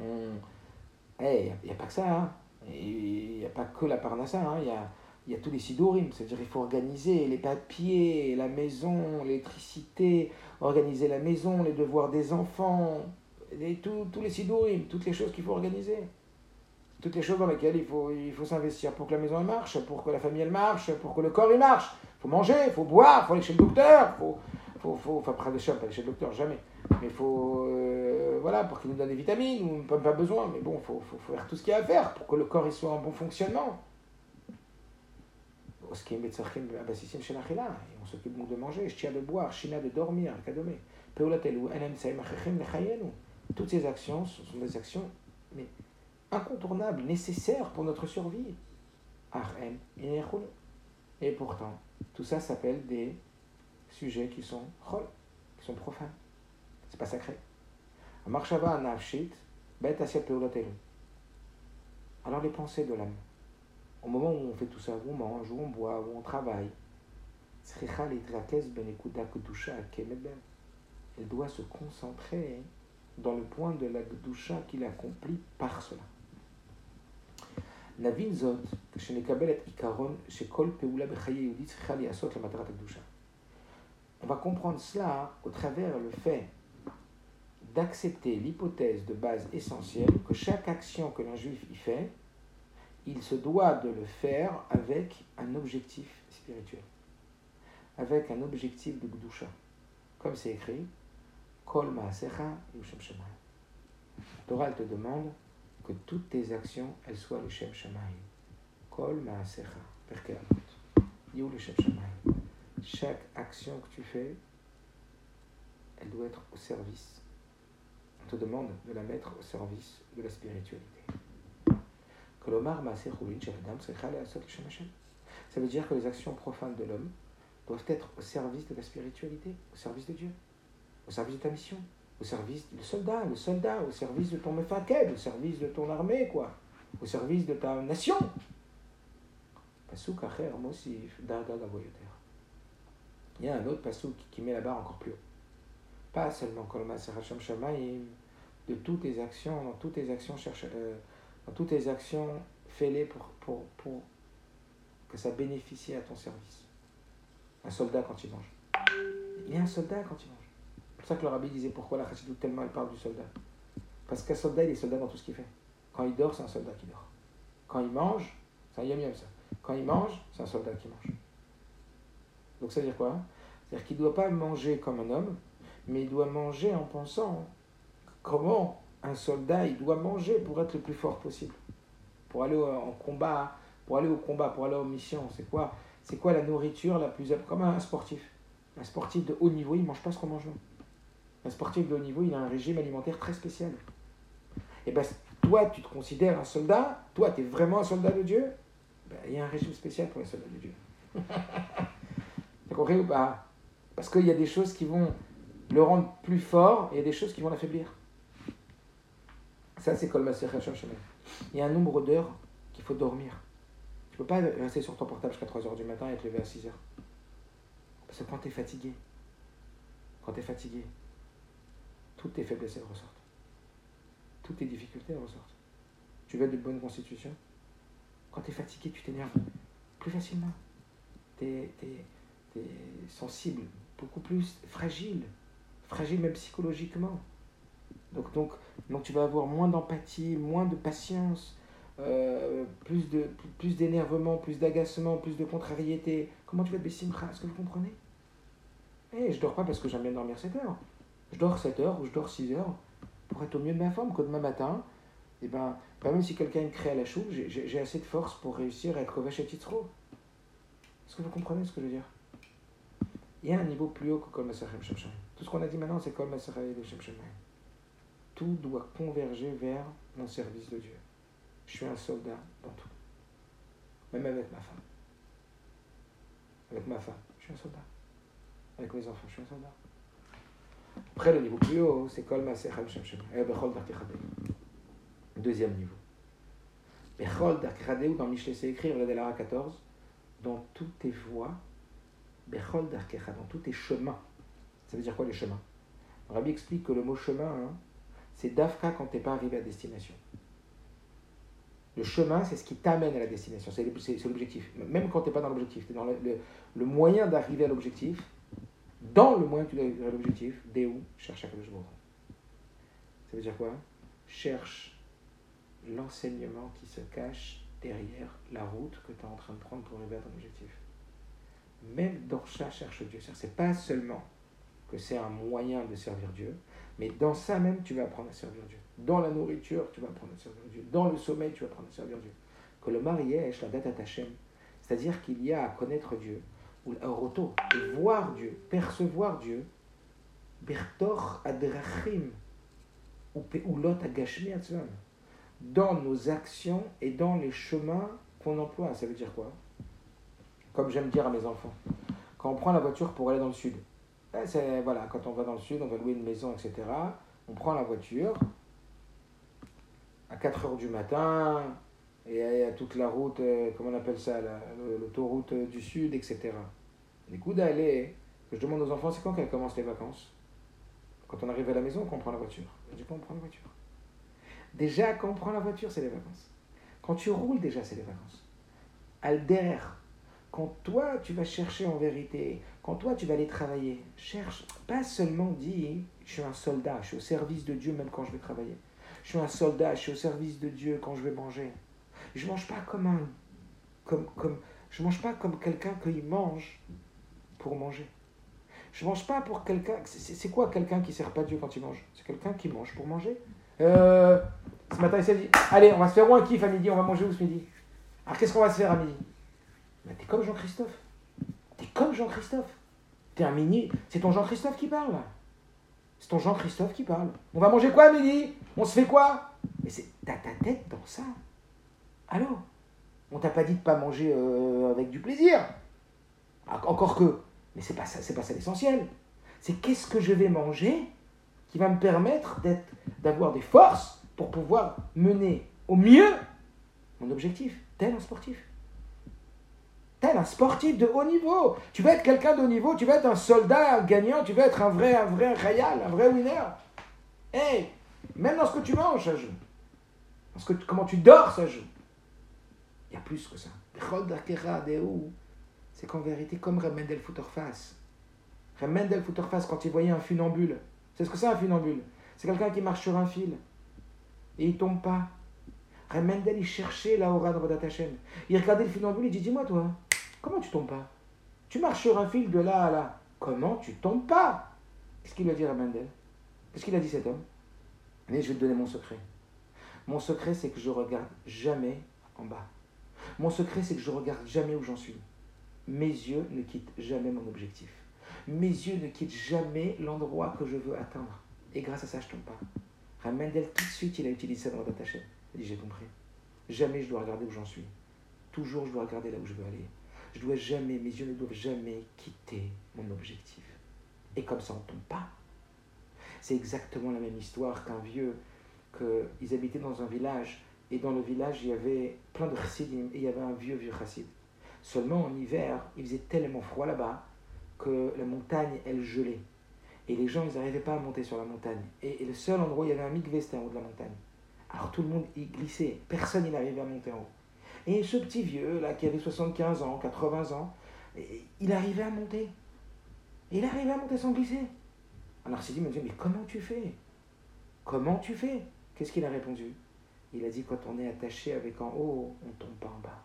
Il n'y a pas que ça, hein il n'y a pas que la parnassa, hein. il, y a, il y a tous les sidurim, c'est-à-dire il faut organiser les papiers, la maison, l'électricité, organiser la maison, les devoirs des enfants, et tous les sidurim, toutes les choses qu'il faut organiser. Toutes les choses dans lesquelles il faut, il s'investir pour que la maison marche, pour que la famille marche, pour que le corps marche. Faut manger, il faut boire, il faut aller chez le docteur, faut, faut, faut, enfin, pas aller chez le docteur, jamais. Mais il faut, euh, voilà, pour qu'il nous donne des vitamines, on n'a pas besoin, mais bon, il faut, faut, faire tout ce qu'il y a à faire pour que le corps soit en bon fonctionnement. On s'occupe donc de manger, de boire, de dormir, Toutes ces actions sont des actions mais incontournables, nécessaires pour notre survie. Et pourtant, tout ça s'appelle des sujets qui sont qui sont profanes. C'est pas sacré. Alors les pensées de l'âme. au moment où on fait tout ça, où on mange, où on boit, où on travaille, elle doit se concentrer dans le point de la Gdusha qu'il accomplit par cela. נבין זאת כשנקבל את עיקרון שכל פעולה בחיי יהודי צריכה להיעשות למטרת הקדושה. On va comprendre cela au travers le fait d'accepter l'hypothèse de base essentielle que chaque action que l'un juif y fait, il se doit de le faire avec un objectif spirituel, avec un objectif de Gdusha. Comme c'est écrit, Kol Maasecha Yushem Shemayim. Torah, elle te demande que toutes tes actions, elles soient le Shem Shemayim. Kol Maasecha, le. Chaque action que tu fais, elle doit être au service. On te demande de la mettre au service de la spiritualité. Ça veut dire que les actions profanes de l'homme doivent être au service de la spiritualité, au service de Dieu, au service de ta mission, au service du soldat, le soldat, au service de ton mefaked, au service de ton armée, quoi, au service de ta nation. Pasuk acher mosif il y a un autre passage qui met la barre encore plus haut. Pas seulement Kolma Seracham Shamaim, de toutes tes actions, dans toutes tes actions, cherche, euh, dans toutes tes actions, fais-les pour, pour, pour que ça bénéficie à ton service. Un soldat quand il mange. Il y a un soldat quand il mange. Ça que le rabbi disait pourquoi la chassidoute tellement elle parle du soldat. Parce qu'un soldat, il est soldat dans tout ce qu'il fait. Quand il dort, c'est un soldat qui dort. Quand il mange, c'est un yam ça. Quand il mange, c'est un soldat qui mange. Donc ça veut dire quoi C'est-à-dire qu'il ne doit pas manger comme un homme, mais il doit manger en pensant comment un soldat il doit manger pour être le plus fort possible. Pour aller en combat, pour aller au combat, pour aller en mission. C'est quoi? C'est quoi la nourriture la plus comme un sportif? Un sportif de haut niveau, il ne mange pas ce qu'on mange nous. Un sportif de haut niveau, il a un régime alimentaire très spécial. Et ben toi, tu te considères un soldat, toi, tu es vraiment un soldat de Dieu, ben, il y a un régime spécial pour les soldats de Dieu. T'as compris ou pas? Parce qu'il y a des choses qui vont le rendre plus fort et il y a des choses qui vont l'affaiblir. Ça, c'est comme Il y a un nombre d'heures qu'il faut dormir. Tu peux pas rester sur ton portable jusqu'à 3h du matin et te lever à 6h. Parce que quand tu es fatigué, quand tu es fatigué, toutes tes faiblesses ressortent. Toutes tes difficultés ressortent. Tu veux être de bonne constitution Quand tu es fatigué, tu t'énerves plus facilement. Tu es, sensible, beaucoup plus fragile, fragile même psychologiquement. Donc, donc, donc tu vas avoir moins d'empathie, moins de patience, euh, plus d'énervement, plus d'agacement, plus de contrariété. Comment tu vas te Est-ce que vous comprenez? Eh, je dors pas parce que j'aime bien dormir 7 heures. Je dors 7 heures ou je dors 6 heures pour être au mieux de ma forme que demain matin. Et eh ben, même si quelqu'un crée à la chou, j'ai assez de force pour réussir à être au vache Est-ce que vous comprenez ce que je veux dire? Il y a un niveau plus haut que Kol Shem Tout ce qu'on a dit maintenant, c'est Kol Shem Tout doit converger vers mon service de Dieu. Je suis un soldat dans tout. Même avec ma femme. Avec ma femme, je suis un soldat. Avec mes enfants, je suis un soldat. Après, le niveau plus haut, c'est Kol Shem Deuxième niveau. Bechol ou dans Michelet, c'est écrit, regardez 14, dans toutes tes voies, Bechol dans tous tes chemins. Ça veut dire quoi les chemins? Rabbi explique que le mot chemin, hein, c'est Dafka quand tu n'es pas arrivé à destination. Le chemin, c'est ce qui t'amène à la destination, c'est l'objectif. Même quand tu n'es pas dans l'objectif, tu dans le, moyen d'arriver à l'objectif. Dans le moyen d'arriver à l'objectif, Déou, cherche à Ça veut dire quoi? Cherche l'enseignement qui se cache derrière la route que tu es en train de prendre pour arriver à ton objectif même dans ça cherche Dieu. C'est pas seulement que c'est un moyen de servir Dieu, mais dans ça même, tu vas apprendre à servir Dieu. Dans la nourriture, tu vas apprendre à servir Dieu. Dans le sommeil, tu vas apprendre à servir Dieu. Que le mariage, la date à c'est-à-dire qu'il y a à connaître Dieu, ou roto, et voir Dieu, percevoir Dieu, bertor adrachim, ou lot agashmi dans nos actions et dans les chemins qu'on emploie. Ça veut dire quoi? Comme j'aime dire à mes enfants. Quand on prend la voiture pour aller dans le sud, c'est, voilà, quand on va dans le sud, on va louer une maison, etc. On prend la voiture à 4 heures du matin, Et a toute la route, euh, comment on appelle ça, l'autoroute euh, du Sud, etc. Les coups d'aller, que je demande aux enfants, c'est quand qu'elles commencent les vacances? Quand on arrive à la maison, qu'on prend la voiture. Je dis quand on prend la voiture. Déjà, quand on prend la voiture, c'est les vacances. Quand tu roules, déjà, c'est les vacances. Al derrière, quand toi, tu vas chercher en vérité, quand toi, tu vas aller travailler, cherche, pas seulement dis, je suis un soldat, je suis au service de Dieu même quand je vais travailler. Je suis un soldat, je suis au service de Dieu quand je vais manger. Je mange pas comme un, comme, comme, je mange pas comme quelqu'un qui mange pour manger. Je mange pas pour quelqu'un. c'est- quoi quelqu'un qui sert pas Dieu quand il mange? C'est quelqu'un qui mange pour manger? Euh, ce matin, il s'est dit Allez, on va se faire où un kiff à midi On va manger où ce midi? Alors qu'est-ce qu'on va se faire à midi? Mais t'es comme Jean-Christophe. T'es comme Jean-Christophe. T'es un mini. C'est ton Jean-Christophe qui parle. C'est ton Jean-Christophe qui parle. On va manger quoi à midi? On se fait quoi? Mais c'est t'as ta tête dans ça. Allô? On t'a pas dit de pas manger euh, avec du plaisir? Encore que. Mais c'est pas ça, c'est pas ça l'essentiel. C'est qu'est-ce que je vais manger qui va me permettre d'avoir des forces pour pouvoir mener au mieux mon objectif, tel un sportif. Tel un sportif de haut niveau. Tu vas être quelqu'un de haut niveau, tu vas être un soldat gagnant, tu vas être un vrai, un vrai royal, un vrai winner. Hey, même dans ce que tu manges, ça joue. Comment tu dors, ça joue. Il y a plus que ça. C'est qu'en vérité, comme Remendel Futterface. Remendel Futterface, quand il voyait un funambule, c'est ce que c'est un funambule. C'est quelqu'un qui marche sur un fil et il tombe pas. Remendel, il cherchait la aura de Vodat Hashem. Il regardait le funambule, il dit Dis-moi, toi, comment tu tombes pas? Tu marches sur un fil de là à là. Comment tu tombes pas? Qu'est-ce qu'il a dit Remendel? Qu'est-ce qu'il a dit cet homme? Mais je vais te donner mon secret. Mon secret, c'est que je regarde jamais en bas. Mon secret, c'est que je regarde jamais où j'en suis. Mes yeux ne quittent jamais mon objectif. Mes yeux ne quittent jamais l'endroit que je veux atteindre. Et grâce à ça, je tombe pas. Ramendel, tout de suite, il a utilisé ça dans la tâche. Il dit J'ai compris. Jamais je dois regarder où j'en suis. Toujours, je dois regarder là où je veux aller. Je dois jamais, mes yeux ne doivent jamais quitter mon objectif. Et comme ça, on ne tombe pas. C'est exactement la même histoire qu'un vieux, qu'ils habitaient dans un village. Et dans le village, il y avait plein de chassidim. Et il y avait un vieux, vieux chassid. Seulement en hiver, il faisait tellement froid là-bas que la montagne, elle gelait. Et les gens, ils n'arrivaient pas à monter sur la montagne. Et, le seul endroit où il y avait un mikvé, c'était en haut de la montagne. Alors tout le monde y glissait. Personne n'y n'arrivait à monter en haut. Et ce petit vieux, là, qui avait 75 ans, 80 ans, il arrivait à monter. Il arrivait à monter sans glisser. Alors Sidi me dit, mais comment tu fais? Comment tu fais? Qu'est-ce qu'il a répondu? Il a dit, quand on est attaché avec en haut, on tombe pas en bas.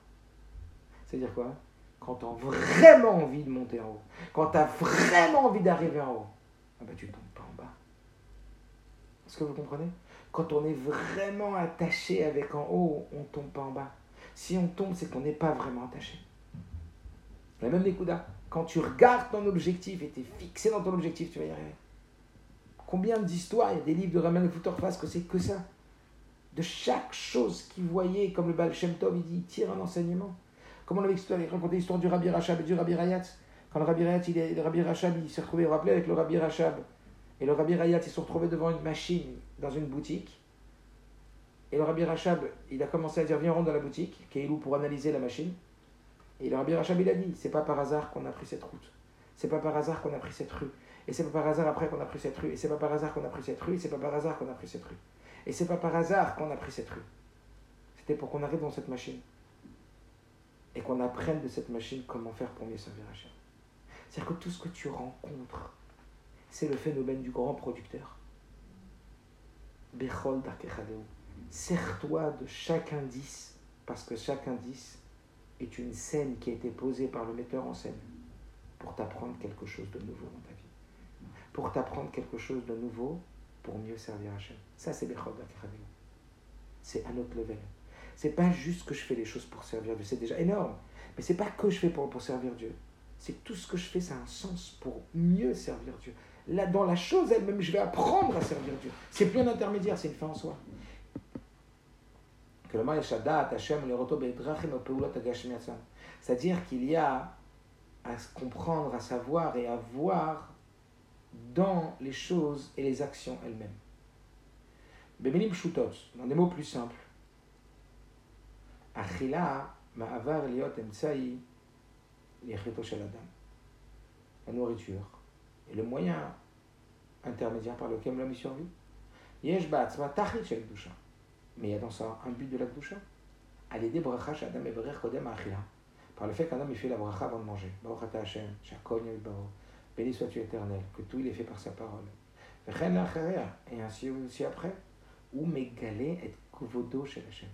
C'est-à-dire quoi? Quand tu as vraiment envie de monter en haut, quand tu as vraiment envie d'arriver en haut, ah ben tu tombes pas en bas. Est-ce que vous comprenez? Quand on est vraiment attaché avec en haut, on tombe pas en bas. Si on tombe, c'est qu'on n'est pas vraiment attaché. La même les Kouda. Quand tu regardes ton objectif et tu es fixé dans ton objectif, tu vas y arriver. Combien d'histoires, il y a des livres de Raman Futterface que c'est que ça? De chaque chose qu'il voyait, comme le Baal Shem il dit, tire un enseignement. Comme on avait raconté l'histoire du Rabbi Rachab et du Rabbi Rayat? Quand le Rabbi Rayat, il le Rabbi Rachab, il s'est retrouvé, avec le Rabbi Rachab. Et le Rabbi Rayat, ils se sont retrouvés devant une machine dans une boutique. Et le Rabbi Rachab, il a commencé à dire Viens, rentre dans la boutique, Keilou pour analyser la machine. Et le Rabbi Rachab, il a dit C'est pas par hasard qu'on a pris cette route. C'est pas par hasard qu'on a pris cette rue. Et c'est pas par hasard après qu'on a pris cette rue. Et c'est pas par hasard qu'on a pris cette rue. Et c'est pas par hasard qu'on a pris cette rue. Et c'est pas par hasard qu'on a pris cette rue. C'était pour qu'on arrive dans cette machine. Et qu'on apprenne de cette machine comment faire pour mieux servir Hachem. C'est-à-dire que tout ce que tu rencontres, c'est le phénomène du grand producteur. Bechol. Sers-toi de chaque indice, parce que chaque indice est une scène qui a été posée par le metteur en scène pour t'apprendre quelque chose de nouveau dans ta vie. Pour t'apprendre quelque chose de nouveau pour mieux servir Hachem. Ça, c'est Darkechadeu. C'est un autre level. C'est pas juste que je fais les choses pour servir Dieu, c'est déjà énorme. Mais c'est pas que je fais pour, pour servir Dieu. C'est tout ce que je fais, ça a un sens pour mieux servir Dieu. Là, dans la chose elle-même, je vais apprendre à servir Dieu. C'est plus un intermédiaire, c'est une fin en soi. C'est-à-dire qu'il y a à comprendre, à savoir et à voir dans les choses et les actions elles-mêmes. Bemilim Shutot, dans des mots plus simples. Achila, ma'avar liot emtsai. La nourriture est le moyen intermédiaire par lequel l'homme survit. Yesh ba'atzma tachit shel. Mais il y a dans ça un but de la dusha. À l'aider bracha shadam eberer kodem achila. Par le fait qu'un homme il fait la bracha avant de manger. Baruch Hashem, shakon yibaro. Béni sois-tu éternel, que tout il est fait par sa parole. Et ainsi aussi après, ou megalé et chez Hashem.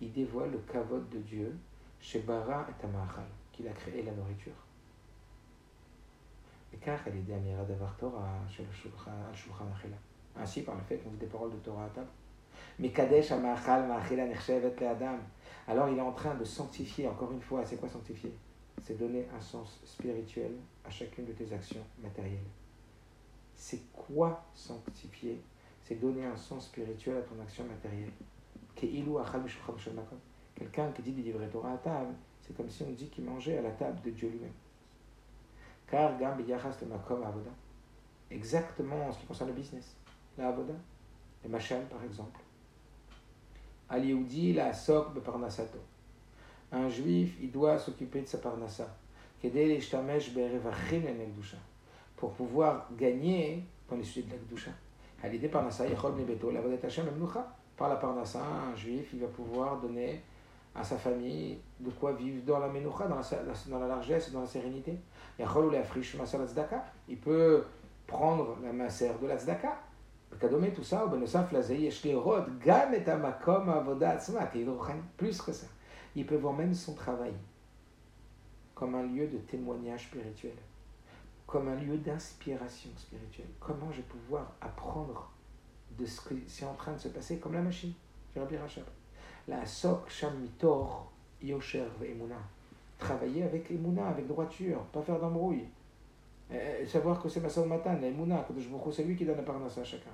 Il dévoile le kavod de Dieu chez Bara et Tamachal, qu'il a créé la nourriture. Car elle est Torah chez Shulchan. Ainsi, par le fait qu'on dit des paroles de Torah à table. Mais Kadesh Amachal Machila Adam. Alors il est en train de sanctifier, encore une fois, c'est quoi sanctifier? C'est donner un sens spirituel à chacune de tes actions matérielles. C'est quoi sanctifier? C'est donner un sens spirituel à ton action matérielle. Quelqu'un qui dit des livrets Torah à table, c'est comme si on dit qu'il mangeait à la table de Dieu lui-même. Car. Exactement en ce qui concerne le business. La Avoda. Les machines, par exemple. Al la Sok Parnasato. Un juif, il doit s'occuper de sa Parnassa pour pouvoir gagner dans les sujets de la Gdusha. Par la Parnassa, un juif, il va pouvoir donner à sa famille de quoi vivre dans la Menucha, dans la, dans la largesse, dans la sérénité. Il peut prendre la macère de la tzedaka. tout ça, plus que ça. Il peut voir même son travail comme un lieu de témoignage spirituel, comme un lieu d'inspiration spirituelle. Comment je vais pouvoir apprendre de ce qui est en train de se passer, comme la machine. La sok sham mitor yosher emuna. Travailler avec emuna, avec droiture, pas faire d'embrouille. savoir que c'est ma au matin, la que c'est lui qui donne la parnassa à chacun.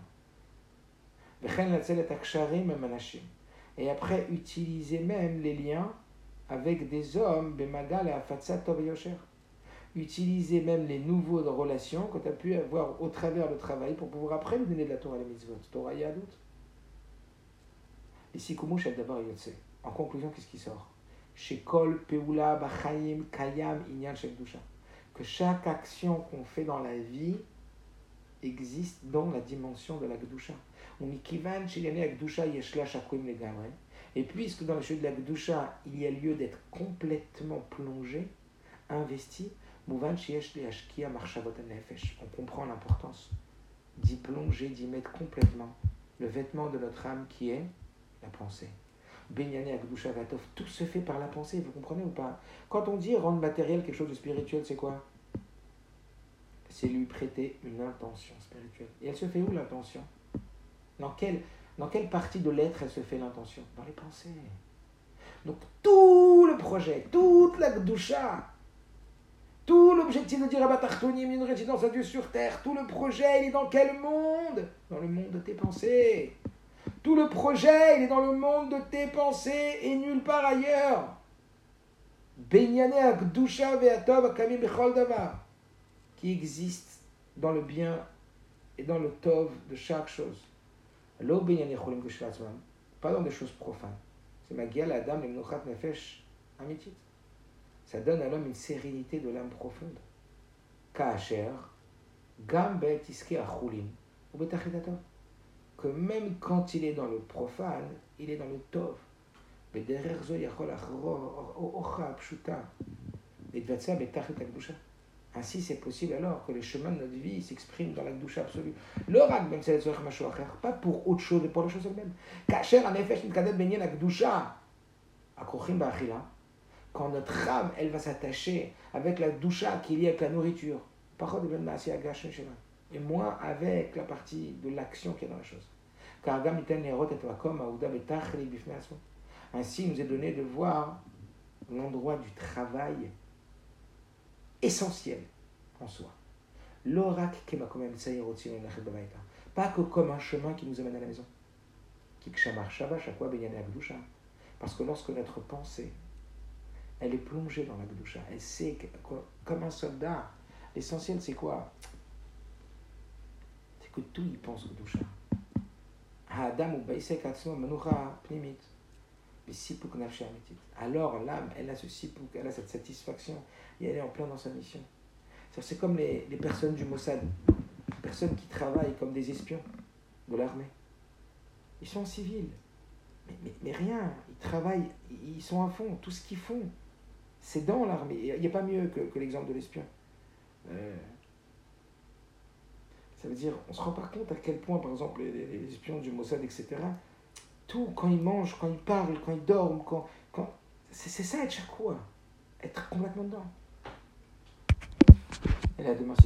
Et après, utiliser même les liens avec des hommes, Bemagal et Afatsat Yosher. Utiliser même les nouveaux relations que tu as pu avoir au travers du travail pour pouvoir après lui donner de la Torah et les mitzvot. Torah Yadut. Ici, Kumush d'abord Yotse. En conclusion, qu'est-ce qui sort? Shekol, Peula, Bachayim, Kayam, Inyan, Shekdusha. Que chaque action qu'on fait dans la vie existe dans la dimension de la Gdusha. Legamre. Et puisque dans le chute de la Gdusha, il y a lieu d'être complètement plongé, investi, on comprend l'importance d'y plonger, d'y mettre complètement le vêtement de notre âme qui est la pensée. Tout se fait par la pensée, vous comprenez ou pas? Quand on dit rendre matériel quelque chose de spirituel, c'est quoi? C'est lui prêter une intention spirituelle. Et elle se fait où l'intention? Dans quelle dans quelle partie de l'être elle se fait l'intention Dans les pensées. Donc tout le projet, toute la gdusha, tout l'objectif de dire Abatartonim, une résidence à Dieu sur terre, tout le projet, il est dans quel monde Dans le monde de tes pensées. Tout le projet, il est dans le monde de tes pensées et nulle part ailleurs. Qui existe dans le bien et dans le tov de chaque chose. Pas dans des choses profanes. C'est Magial Adam Lemnochat Nefesh Amitit. Ça donne à l'homme une sérénité de l'âme profonde. Kaacher, Gam Iske Achulin, ou Que même quand il est dans le profane, il est dans le Tov. Mais derrière Zo Yachol Achor, Ocha Pshuta, et Dvatsa Betachet Akdusha. Ainsi, c'est possible alors que les chemins de notre vie s'expriment dans la douche absolue. Le rak, c'est pas pour autre chose, mais pour la chose elle-même. Kacher, en effet, une cadette baignée la gdusha. Quand notre âme, elle va s'attacher avec la doucha qu'il y a avec la nourriture. Et moins avec la partie de l'action qui est dans la chose. Car Ainsi, il nous est donné de voir l'endroit du travail essentiel en soi. L'orak Pas que comme un chemin qui nous amène à la maison. Parce que lorsque notre pensée, elle est plongée dans la Gdusha, elle sait que, comme un soldat, l'essentiel c'est quoi? C'est que tout y pense Gdusha. Adam ou Baisek. Alors l'âme, elle a ce sipouk, elle a cette satisfaction et elle est en plein dans sa mission. C'est comme les, les, personnes du Mossad, personnes qui travaillent comme des espions de l'armée. Ils sont en civil, mais, mais, rien, ils travaillent, ils sont à fond, tout ce qu'ils font, c'est dans l'armée. Il n'y a pas mieux que, que l'exemple de l'espion. Euh, ça veut dire, on se rend pas compte à quel point, par exemple, les, les espions du Mossad, etc., tout, quand ils mangent, quand ils parlent, quand ils dorment, quand, quand... c'est ça être fois, être complètement dedans.